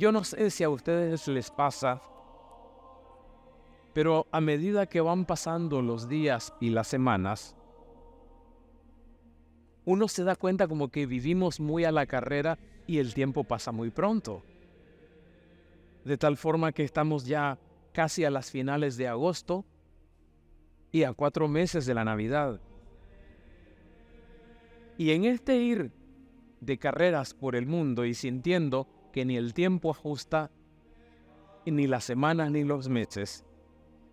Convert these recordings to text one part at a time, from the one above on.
Yo no sé si a ustedes les pasa, pero a medida que van pasando los días y las semanas, uno se da cuenta como que vivimos muy a la carrera y el tiempo pasa muy pronto. De tal forma que estamos ya casi a las finales de agosto y a cuatro meses de la Navidad. Y en este ir de carreras por el mundo y sintiendo que ni el tiempo ajusta, ni las semanas ni los meses,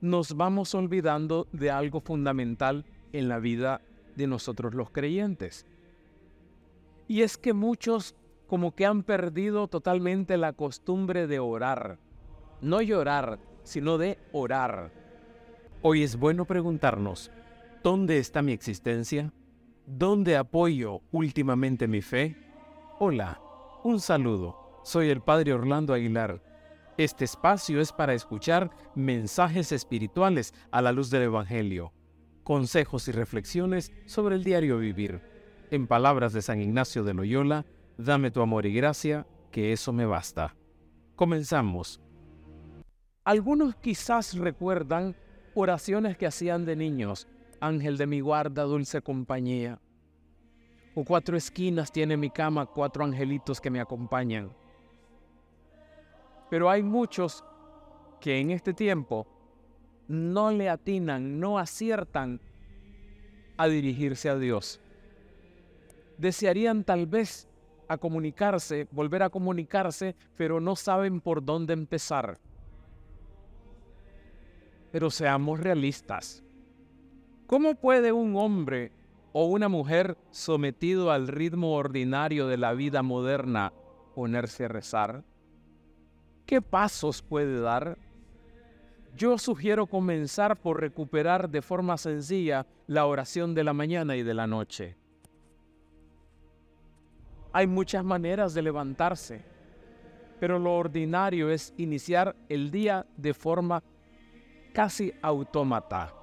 nos vamos olvidando de algo fundamental en la vida de nosotros los creyentes. Y es que muchos como que han perdido totalmente la costumbre de orar. No llorar, sino de orar. Hoy es bueno preguntarnos, ¿dónde está mi existencia? ¿Dónde apoyo últimamente mi fe? Hola, un saludo. Soy el Padre Orlando Aguilar. Este espacio es para escuchar mensajes espirituales a la luz del Evangelio, consejos y reflexiones sobre el diario vivir. En palabras de San Ignacio de Loyola, dame tu amor y gracia, que eso me basta. Comenzamos. Algunos quizás recuerdan oraciones que hacían de niños. Ángel de mi guarda, dulce compañía. O cuatro esquinas tiene mi cama, cuatro angelitos que me acompañan. Pero hay muchos que en este tiempo no le atinan, no aciertan a dirigirse a Dios. Desearían tal vez a comunicarse, volver a comunicarse, pero no saben por dónde empezar. Pero seamos realistas. ¿Cómo puede un hombre o una mujer sometido al ritmo ordinario de la vida moderna ponerse a rezar? ¿Qué pasos puede dar? Yo sugiero comenzar por recuperar de forma sencilla la oración de la mañana y de la noche. Hay muchas maneras de levantarse, pero lo ordinario es iniciar el día de forma casi autómata.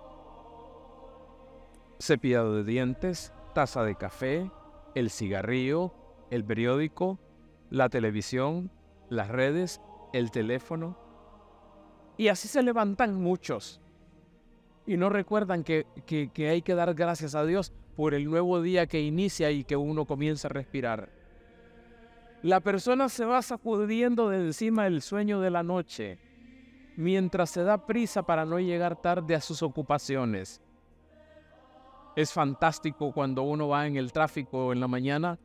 Cepillado de dientes, taza de café, el cigarrillo, el periódico, la televisión, las redes, el teléfono. Y así se levantan muchos. Y no recuerdan que, que, hay que dar gracias a Dios por el nuevo día que inicia y que uno comienza a respirar. La persona se va sacudiendo de encima el sueño de la noche mientras se da prisa para no llegar tarde a sus ocupaciones. Es fantástico cuando uno va en el tráfico en la mañana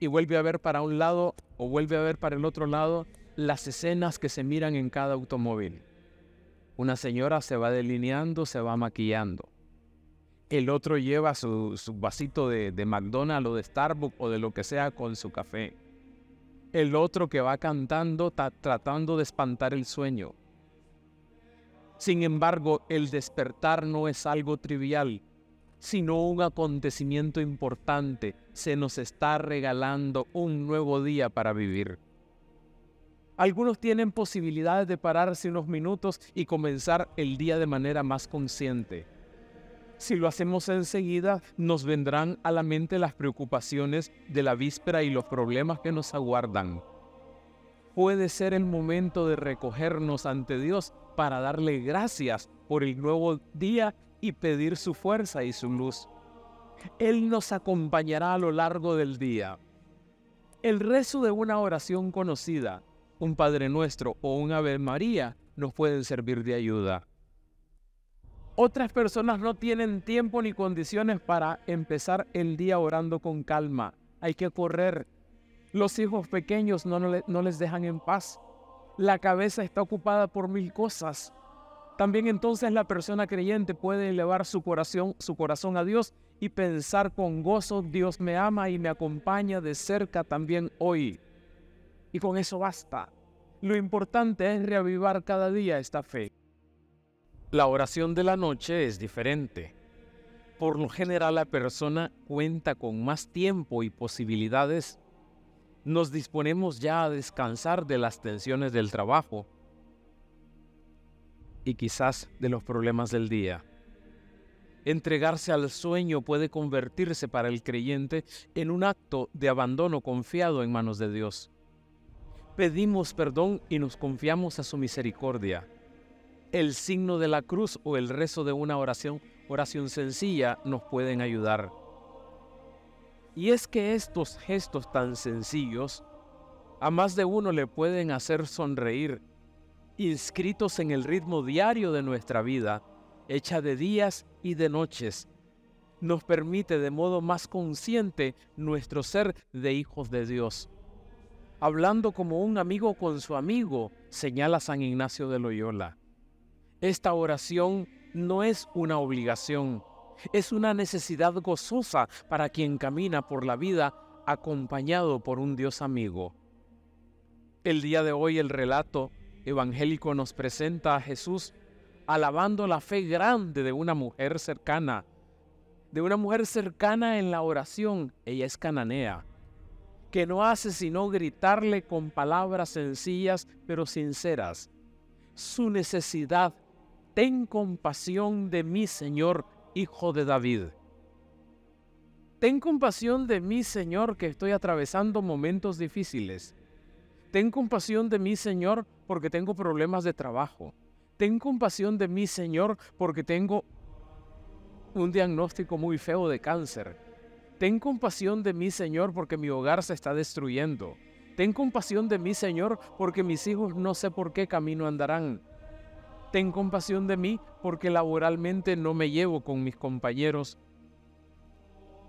y vuelve a ver para un lado o vuelve a ver para el otro lado las escenas que se miran en cada automóvil. Una señora se va delineando, se va maquillando. El otro lleva su, vasito de, de McDonald's o de Starbucks o de lo que sea con su café. El otro que va cantando, tratando de espantar el sueño. Sin embargo, el despertar no es algo trivial, sino un acontecimiento importante. Se nos está regalando un nuevo día para vivir. Algunos tienen posibilidades de pararse unos minutos y comenzar el día de manera más consciente. Si lo hacemos enseguida, nos vendrán a la mente las preocupaciones de la víspera y los problemas que nos aguardan. Puede ser el momento de recogernos ante Dios para darle gracias por el nuevo día y pedir su fuerza y su luz. Él nos acompañará a lo largo del día. El rezo de una oración conocida, un Padre Nuestro o un Ave María nos pueden servir de ayuda. Otras personas no tienen tiempo ni condiciones para empezar el día orando con calma. Hay que correr. Los hijos pequeños no, no les dejan en paz la cabeza está ocupada por mil cosas. También entonces la persona creyente puede elevar su corazón, su corazón a Dios y pensar con gozo, Dios me ama y me acompaña de cerca también hoy. Y con eso basta. Lo importante es reavivar cada día esta fe. La oración de la noche es diferente. Por lo general la persona cuenta con más tiempo y posibilidades nos disponemos ya a descansar de las tensiones del trabajo y quizás de los problemas del día. Entregarse al sueño puede convertirse para el creyente en un acto de abandono confiado en manos de Dios. Pedimos perdón y nos confiamos a su misericordia. El signo de la cruz o el rezo de una oración, oración sencilla nos pueden ayudar. Y es que estos gestos tan sencillos a más de uno le pueden hacer sonreír, inscritos en el ritmo diario de nuestra vida, hecha de días y de noches, nos permite de modo más consciente nuestro ser de hijos de Dios. Hablando como un amigo con su amigo, señala San Ignacio de Loyola. Esta oración no es una obligación, es una necesidad gozosa para quien camina por la vida acompañado por un Dios amigo. El día de hoy el relato evangélico nos presenta a Jesús alabando la fe grande de una mujer cercana, de una mujer cercana en la oración, ella es cananea, que no hace sino gritarle con palabras sencillas pero sinceras su necesidad. Ten compasión de mí, Señor, hijo de David. Ten compasión de mí, Señor, que estoy atravesando momentos difíciles. Ten compasión de mí, Señor, porque tengo problemas de trabajo. Ten compasión de mí, Señor, porque tengo un diagnóstico muy feo de cáncer. Ten compasión de mí, Señor, porque mi hogar se está destruyendo. Ten compasión de mí, Señor, porque mis hijos no sé por qué camino andarán. Ten compasión de mí porque laboralmente no me llevo con mis compañeros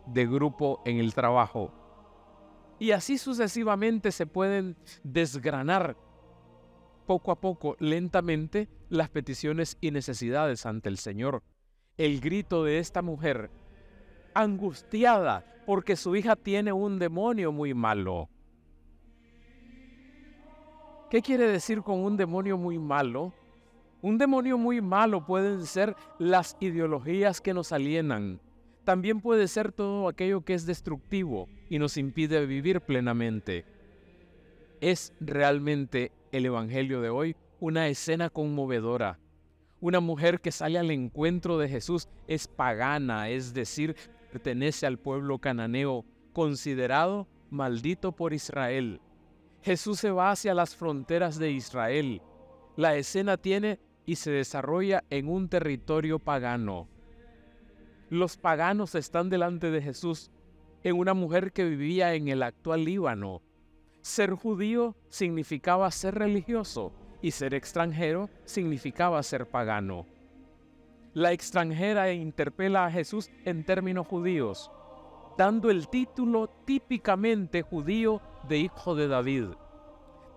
de grupo en el trabajo. Y así sucesivamente se pueden desgranar poco a poco, lentamente, las peticiones y necesidades ante el Señor. El grito de esta mujer, angustiada porque su hija tiene un demonio muy malo. ¿Qué quiere decir con un demonio muy malo? Un demonio muy malo pueden ser las ideologías que nos alienan, también puede ser todo aquello que es destructivo y nos impide vivir plenamente. Es realmente el Evangelio de hoy una escena conmovedora. Una mujer que sale al encuentro de Jesús es pagana, es decir, pertenece al pueblo cananeo, considerado maldito por Israel. Jesús se va hacia las fronteras de Israel. La escena tiene y se desarrolla en un territorio pagano. Los paganos están delante de Jesús en una mujer que vivía en el actual Líbano. Ser judío significaba ser religioso y ser extranjero significaba ser pagano. La extranjera interpela a Jesús en términos judíos, dando el título típicamente judío de hijo de David.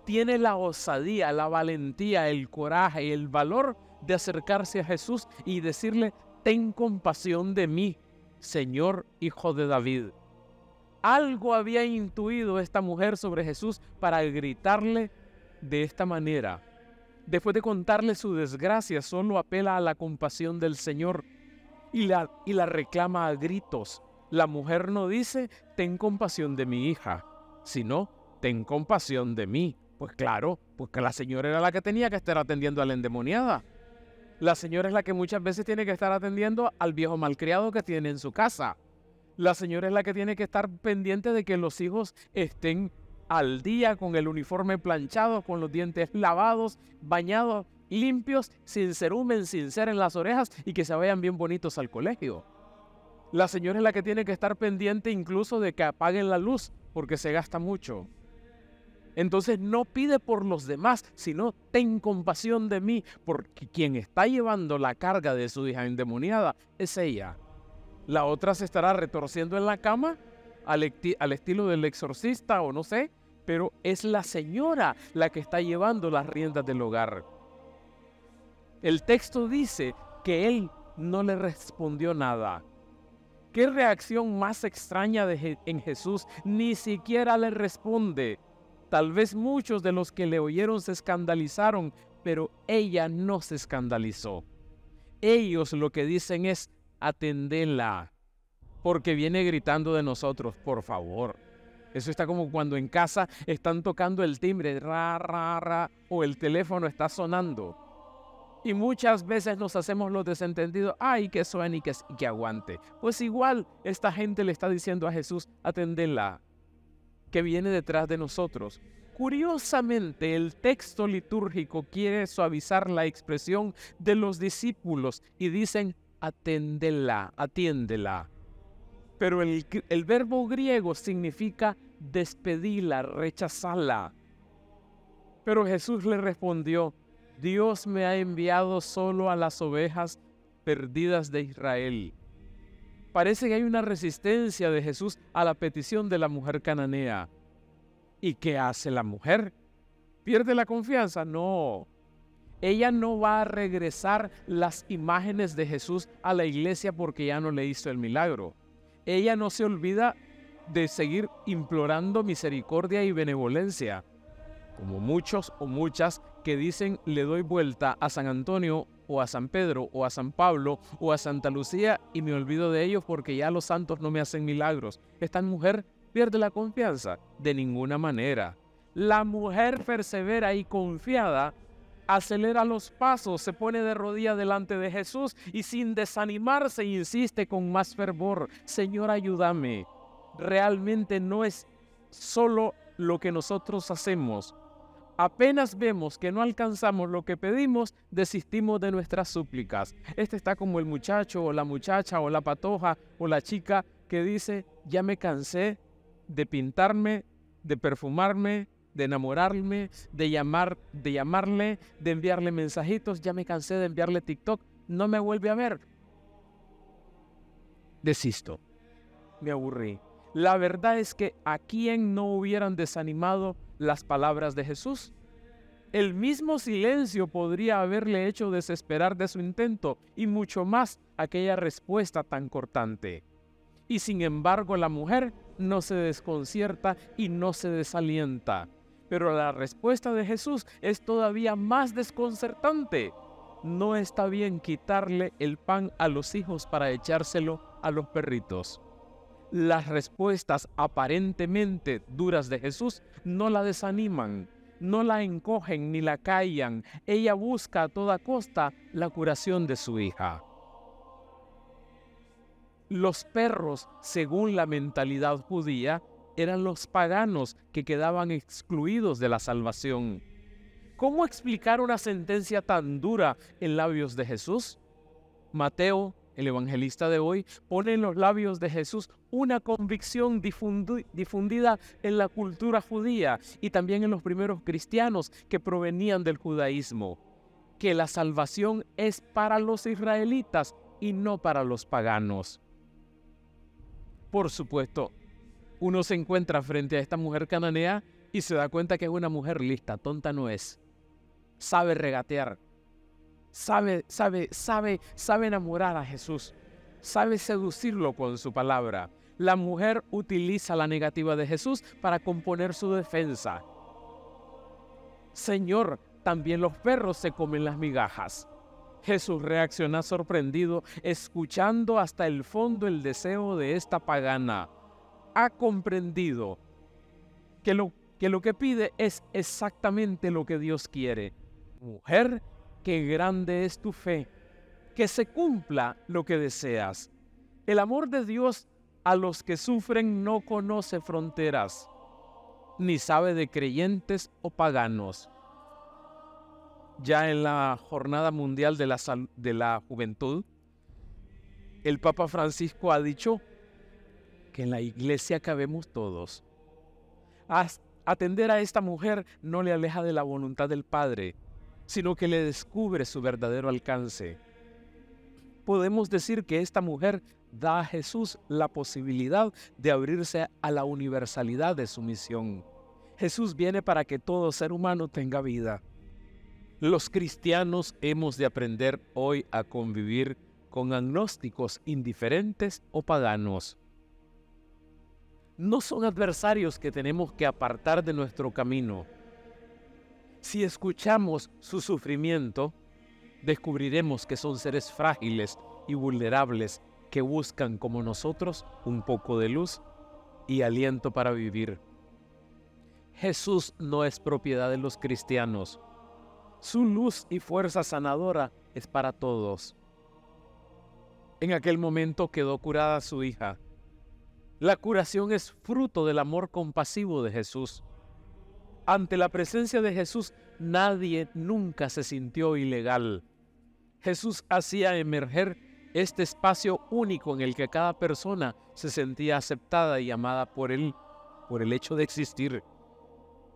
Tiene la osadía, la valentía, el coraje y el valor de acercarse a Jesús y decirle, ten compasión de mí, Señor Hijo de David. Algo había intuido esta mujer sobre Jesús para gritarle de esta manera. Después de contarle su desgracia, solo apela a la compasión del Señor y la, y la reclama a gritos. La mujer no dice, ten compasión de mi hija, sino, ten compasión de mí. Pues claro, porque la señora era la que tenía que estar atendiendo a la endemoniada. La señora es la que muchas veces tiene que estar atendiendo al viejo malcriado que tiene en su casa. La señora es la que tiene que estar pendiente de que los hijos estén al día con el uniforme planchado, con los dientes lavados, bañados, limpios, sin cerumen, sin ser en las orejas y que se vayan bien bonitos al colegio. La señora es la que tiene que estar pendiente incluso de que apaguen la luz porque se gasta mucho. Entonces no pide por los demás, sino ten compasión de mí, porque quien está llevando la carga de su hija endemoniada es ella. La otra se estará retorciendo en la cama al, estilo del exorcista o no sé, pero es la señora la que está llevando las riendas del hogar. El texto dice que él no le respondió nada. ¿Qué reacción más extraña de en Jesús? Ni siquiera le responde. Tal vez muchos de los que le oyeron se escandalizaron, pero ella no se escandalizó. Ellos lo que dicen es, atendela, porque viene gritando de nosotros, por favor. Eso está como cuando en casa están tocando el timbre, ra, ra, ra, o el teléfono está sonando. Y muchas veces nos hacemos los desentendidos, ay, que suene y que, aguante. Pues igual esta gente le está diciendo a Jesús, atendela, que viene detrás de nosotros. curiosamente el texto litúrgico quiere suavizar la expresión de los discípulos y dicen, aténdela, atiéndela. Pero el, verbo griego significa despedirla, rechazarla. Pero Jesús le respondió, Dios me ha enviado solo a las ovejas perdidas de Israel. Parece que hay una resistencia de Jesús a la petición de la mujer cananea. ¿Y qué hace la mujer? ¿Pierde la confianza? No. Ella no va a regresar las imágenes de Jesús a la iglesia porque ya no le hizo el milagro. Ella no se olvida de seguir implorando misericordia y benevolencia, como muchos o muchas que dicen le doy vuelta a San Antonio o a San Pedro o a San Pablo o a Santa Lucía y me olvido de ellos porque ya los santos no me hacen milagros. Esta mujer pierde la confianza de ninguna manera. La mujer persevera y confiada acelera los pasos, se pone de rodillas delante de Jesús y sin desanimarse insiste con más fervor, Señor, ayúdame. Realmente no es solo lo que nosotros hacemos. Apenas vemos que no alcanzamos lo que pedimos, desistimos de nuestras súplicas. Este está como el muchacho o la muchacha o la patoja o la chica que dice, ya me cansé de pintarme, de perfumarme, de enamorarme, de llamar, de llamarle, de enviarle mensajitos, ya me cansé de enviarle TikTok, no me vuelve a ver. Desisto. Me aburrí. La verdad es que a quien no hubieran desanimado las palabras de Jesús. El mismo silencio podría haberle hecho desesperar de su intento y mucho más aquella respuesta tan cortante. Y sin embargo la mujer no se desconcierta y no se desalienta. Pero la respuesta de Jesús es todavía más desconcertante. No está bien quitarle el pan a los hijos para echárselo a los perritos. Las respuestas aparentemente duras de Jesús no la desaniman, no la encogen ni la callan. Ella busca a toda costa la curación de su hija. Los perros, según la mentalidad judía, eran los paganos que quedaban excluidos de la salvación. ¿Cómo explicar una sentencia tan dura en labios de Jesús? Mateo, el evangelista de hoy, pone en los labios de Jesús una convicción difundida en la cultura judía y también en los primeros cristianos que provenían del judaísmo, que la salvación es para los israelitas y no para los paganos. Por supuesto, uno se encuentra frente a esta mujer cananea y se da cuenta que es una mujer lista, tonta no es. Sabe regatear, sabe, sabe, sabe, sabe enamorar a Jesús, sabe seducirlo con su palabra. La mujer utiliza la negativa de Jesús para componer su defensa. Señor, también los perros se comen las migajas. Jesús reacciona sorprendido, escuchando hasta el fondo el deseo de esta pagana ha comprendido que lo, que lo que pide es exactamente lo que Dios quiere. Mujer, qué grande es tu fe, que se cumpla lo que deseas. El amor de Dios a los que sufren no conoce fronteras, ni sabe de creyentes o paganos. Ya en la Jornada Mundial de la, de la Juventud, el Papa Francisco ha dicho que en la iglesia cabemos todos. Atender a esta mujer no le aleja de la voluntad del Padre, sino que le descubre su verdadero alcance. Podemos decir que esta mujer da a Jesús la posibilidad de abrirse a la universalidad de su misión. Jesús viene para que todo ser humano tenga vida. Los cristianos hemos de aprender hoy a convivir con agnósticos indiferentes o paganos no son adversarios que tenemos que apartar de nuestro camino. Si escuchamos su sufrimiento, descubriremos que son seres frágiles y vulnerables que buscan como nosotros un poco de luz y aliento para vivir. Jesús no es propiedad de los cristianos. Su luz y fuerza sanadora es para todos. En aquel momento quedó curada su hija la curación es fruto del amor compasivo de Jesús. ante la presencia de Jesús nadie nunca se sintió ilegal. Jesús hacía emerger este espacio único en el que cada persona se sentía aceptada y amada por él por el hecho de existir.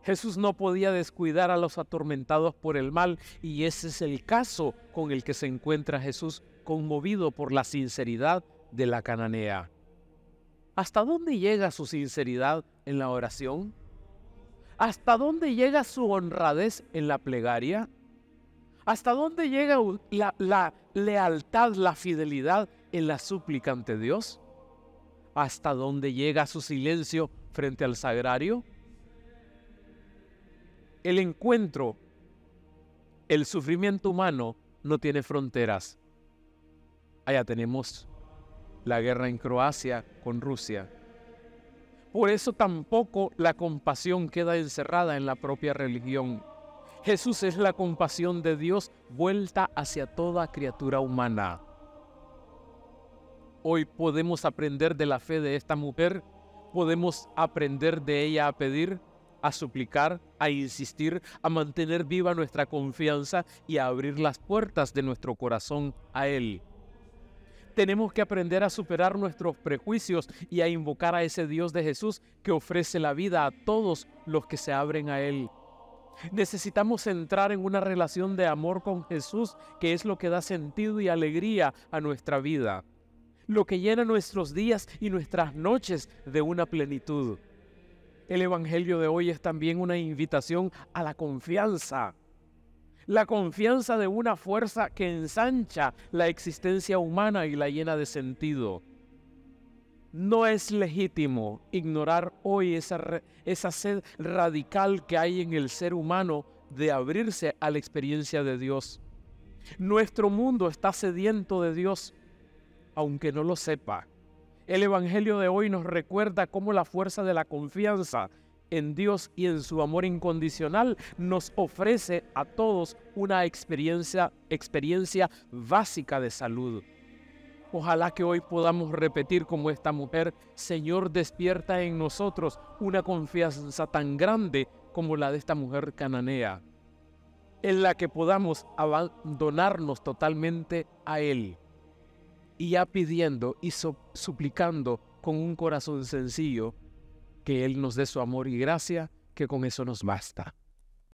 Jesús no podía descuidar a los atormentados por el mal y ese es el caso con el que se encuentra Jesús conmovido por la sinceridad de la cananea. ¿Hasta dónde llega su sinceridad en la oración? ¿Hasta dónde llega su honradez en la plegaria? ¿Hasta dónde llega la, lealtad, la fidelidad en la súplica ante Dios? ¿Hasta dónde llega su silencio frente al sagrario? El encuentro, el sufrimiento humano no tiene fronteras. Allá tenemos la guerra en Croacia con Rusia. Por eso tampoco la compasión queda encerrada en la propia religión. Jesús es la compasión de Dios vuelta hacia toda criatura humana. Hoy podemos aprender de la fe de esta mujer, podemos aprender de ella a pedir, a suplicar, a insistir, a mantener viva nuestra confianza y a abrir las puertas de nuestro corazón a Él. Tenemos que aprender a superar nuestros prejuicios y a invocar a ese Dios de Jesús que ofrece la vida a todos los que se abren a Él. Necesitamos entrar en una relación de amor con Jesús, que es lo que da sentido y alegría a nuestra vida, lo que llena nuestros días y nuestras noches de una plenitud. El Evangelio de hoy es también una invitación a la confianza, la confianza de una fuerza que ensancha la existencia humana y la llena de sentido. No es legítimo ignorar hoy esa, esa sed radical que hay en el ser humano de abrirse a la experiencia de Dios. Nuestro mundo está sediento de Dios, aunque no lo sepa. El Evangelio de hoy nos recuerda cómo la fuerza de la confianza en Dios y en su amor incondicional nos ofrece a todos una experiencia, experiencia básica de salud. Ojalá que hoy podamos repetir como esta mujer, Señor, despierta en nosotros una confianza tan grande como la de esta mujer cananea, en la que podamos abandonarnos totalmente a Él. Y ya pidiendo y suplicando con un corazón sencillo, que Él nos dé su amor y gracia, que con eso nos basta.